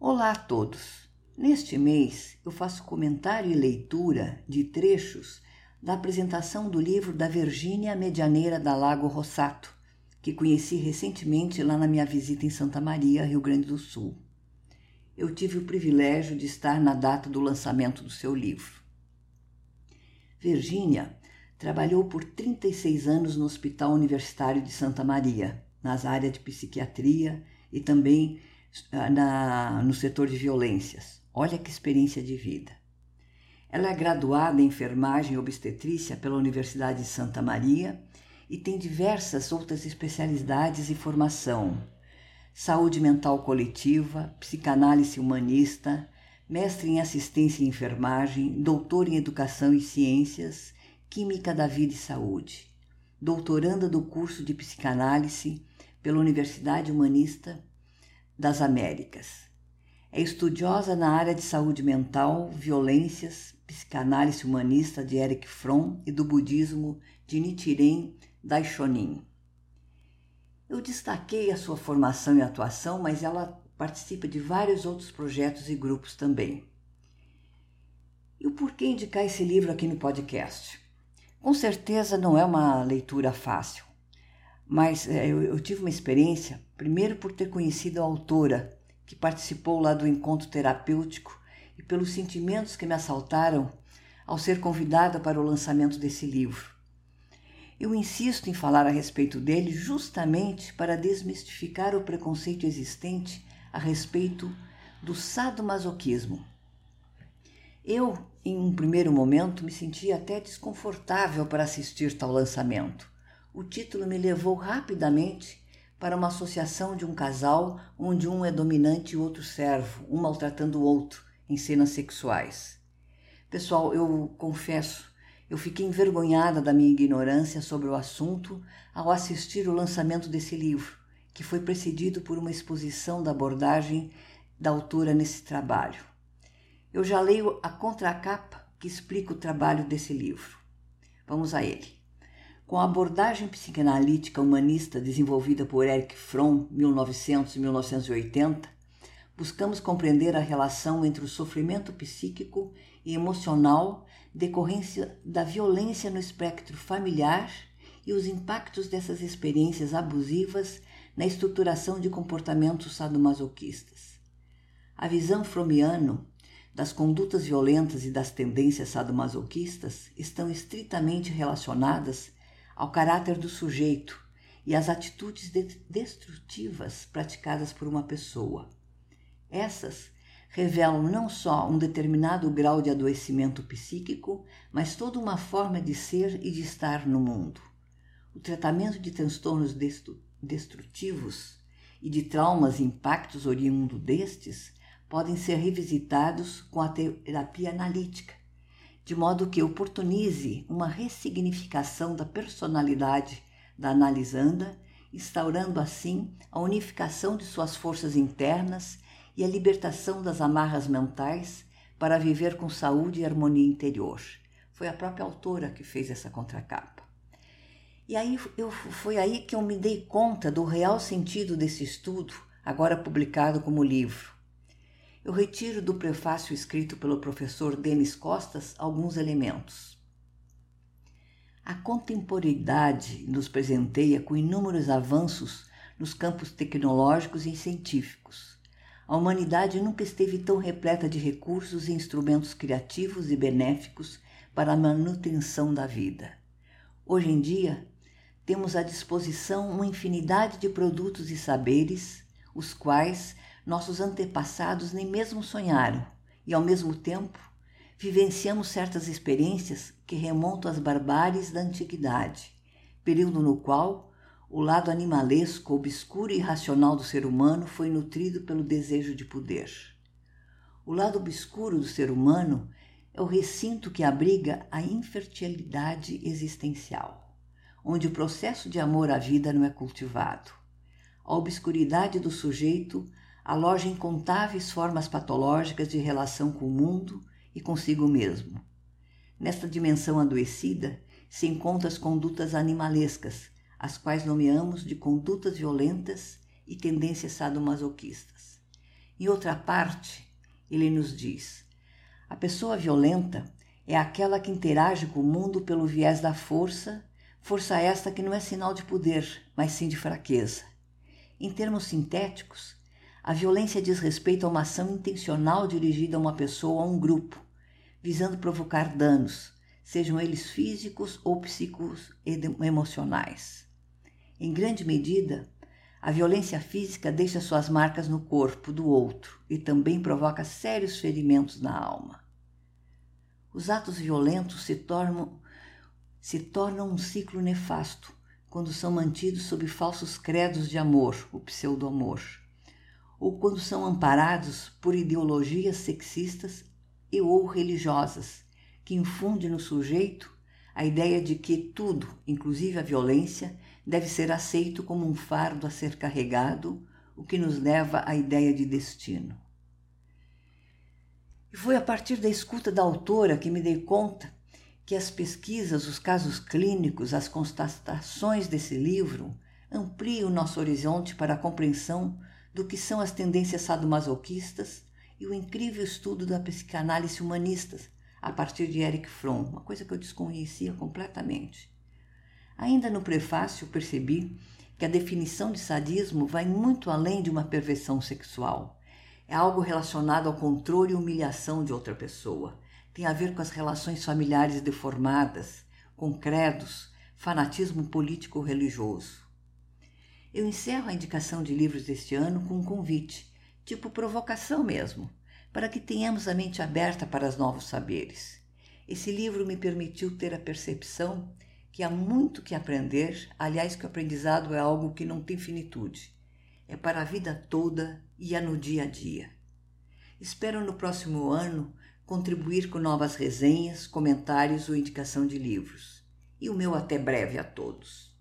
Olá a todos! Neste mês eu faço comentário e leitura de trechos da apresentação do livro da Virgínia Medianeira da Lago Rossato, que conheci recentemente lá na minha visita em Santa Maria, Rio Grande do Sul. Eu tive o privilégio de estar na data do lançamento do seu livro. Virgínia trabalhou por 36 anos no Hospital Universitário de Santa Maria, nas áreas de psiquiatria e também na, no setor de violências. Olha que experiência de vida. Ela é graduada em enfermagem e obstetrícia pela Universidade de Santa Maria e tem diversas outras especialidades e formação. Saúde mental coletiva, psicanálise humanista, mestre em assistência e enfermagem, doutor em educação e ciências, química da vida e saúde, doutoranda do curso de psicanálise pela Universidade Humanista das Américas. É estudiosa na área de saúde mental, violências, psicanálise humanista de Eric Fromm e do budismo de Nichiren Daishonin. Eu destaquei a sua formação e atuação, mas ela participa de vários outros projetos e grupos também. E o porquê indicar esse livro aqui no podcast? Com certeza não é uma leitura fácil mas é, eu, eu tive uma experiência, primeiro por ter conhecido a autora, que participou lá do encontro terapêutico, e pelos sentimentos que me assaltaram ao ser convidada para o lançamento desse livro. Eu insisto em falar a respeito dele justamente para desmistificar o preconceito existente a respeito do sadomasoquismo. Eu, em um primeiro momento, me sentia até desconfortável para assistir tal lançamento o título me levou rapidamente para uma associação de um casal onde um é dominante e outro servo, um maltratando o outro em cenas sexuais. Pessoal, eu confesso, eu fiquei envergonhada da minha ignorância sobre o assunto ao assistir o lançamento desse livro, que foi precedido por uma exposição da abordagem da autora nesse trabalho. Eu já leio a contracapa que explica o trabalho desse livro. Vamos a ele. Com a abordagem psicanalítica humanista desenvolvida por Erich Fromm, 1900 e 1980, buscamos compreender a relação entre o sofrimento psíquico e emocional decorrência da violência no espectro familiar e os impactos dessas experiências abusivas na estruturação de comportamentos sadomasoquistas. A visão fromiano das condutas violentas e das tendências sadomasoquistas estão estritamente relacionadas ao caráter do sujeito e às atitudes destrutivas praticadas por uma pessoa. Essas revelam não só um determinado grau de adoecimento psíquico, mas toda uma forma de ser e de estar no mundo. O tratamento de transtornos destrutivos e de traumas e impactos oriundos destes podem ser revisitados com a terapia analítica, de modo que oportunize uma ressignificação da personalidade da analisanda, instaurando assim a unificação de suas forças internas e a libertação das amarras mentais para viver com saúde e harmonia interior. Foi a própria autora que fez essa contracapa. E aí eu, foi aí que eu me dei conta do real sentido desse estudo, agora publicado como livro eu retiro do prefácio escrito pelo professor Denis Costas alguns elementos. A contemporaneidade nos presenteia com inúmeros avanços nos campos tecnológicos e científicos. A humanidade nunca esteve tão repleta de recursos e instrumentos criativos e benéficos para a manutenção da vida. Hoje em dia, temos à disposição uma infinidade de produtos e saberes, os quais nossos antepassados nem mesmo sonharam, e ao mesmo tempo vivenciamos certas experiências que remontam às barbáries da antiguidade, período no qual o lado animalesco, obscuro e irracional do ser humano foi nutrido pelo desejo de poder. O lado obscuro do ser humano é o recinto que abriga a infertilidade existencial, onde o processo de amor à vida não é cultivado. A obscuridade do sujeito aloja incontáveis formas patológicas de relação com o mundo e consigo mesmo. Nesta dimensão adoecida se encontram as condutas animalescas, as quais nomeamos de condutas violentas e tendências sadomasoquistas. Em outra parte, ele nos diz: a pessoa violenta é aquela que interage com o mundo pelo viés da força, força esta que não é sinal de poder, mas sim de fraqueza. Em termos sintéticos, a violência diz respeito a uma ação intencional dirigida a uma pessoa ou a um grupo, visando provocar danos, sejam eles físicos ou psíquicos e emocionais. Em grande medida, a violência física deixa suas marcas no corpo do outro e também provoca sérios ferimentos na alma. Os atos violentos se tornam, se tornam um ciclo nefasto quando são mantidos sob falsos credos de amor, o pseudo-amor, ou quando são amparados por ideologias sexistas e ou religiosas, que infundem no sujeito a ideia de que tudo, inclusive a violência, deve ser aceito como um fardo a ser carregado, o que nos leva à ideia de destino. E foi a partir da escuta da autora que me dei conta que as pesquisas, os casos clínicos, as constatações desse livro ampliam o nosso horizonte para a compreensão do que são as tendências sadomasoquistas e o incrível estudo da psicanálise humanista a partir de Eric Fromm, uma coisa que eu desconhecia completamente. Ainda no prefácio percebi que a definição de sadismo vai muito além de uma perversão sexual. É algo relacionado ao controle e humilhação de outra pessoa. Tem a ver com as relações familiares deformadas, com credos, fanatismo político religioso. Eu encerro a indicação de livros deste ano com um convite, tipo provocação mesmo, para que tenhamos a mente aberta para os novos saberes. Esse livro me permitiu ter a percepção que há muito que aprender, aliás, que o aprendizado é algo que não tem finitude. É para a vida toda e é no dia a dia. Espero no próximo ano contribuir com novas resenhas, comentários ou indicação de livros. E o meu até breve a todos.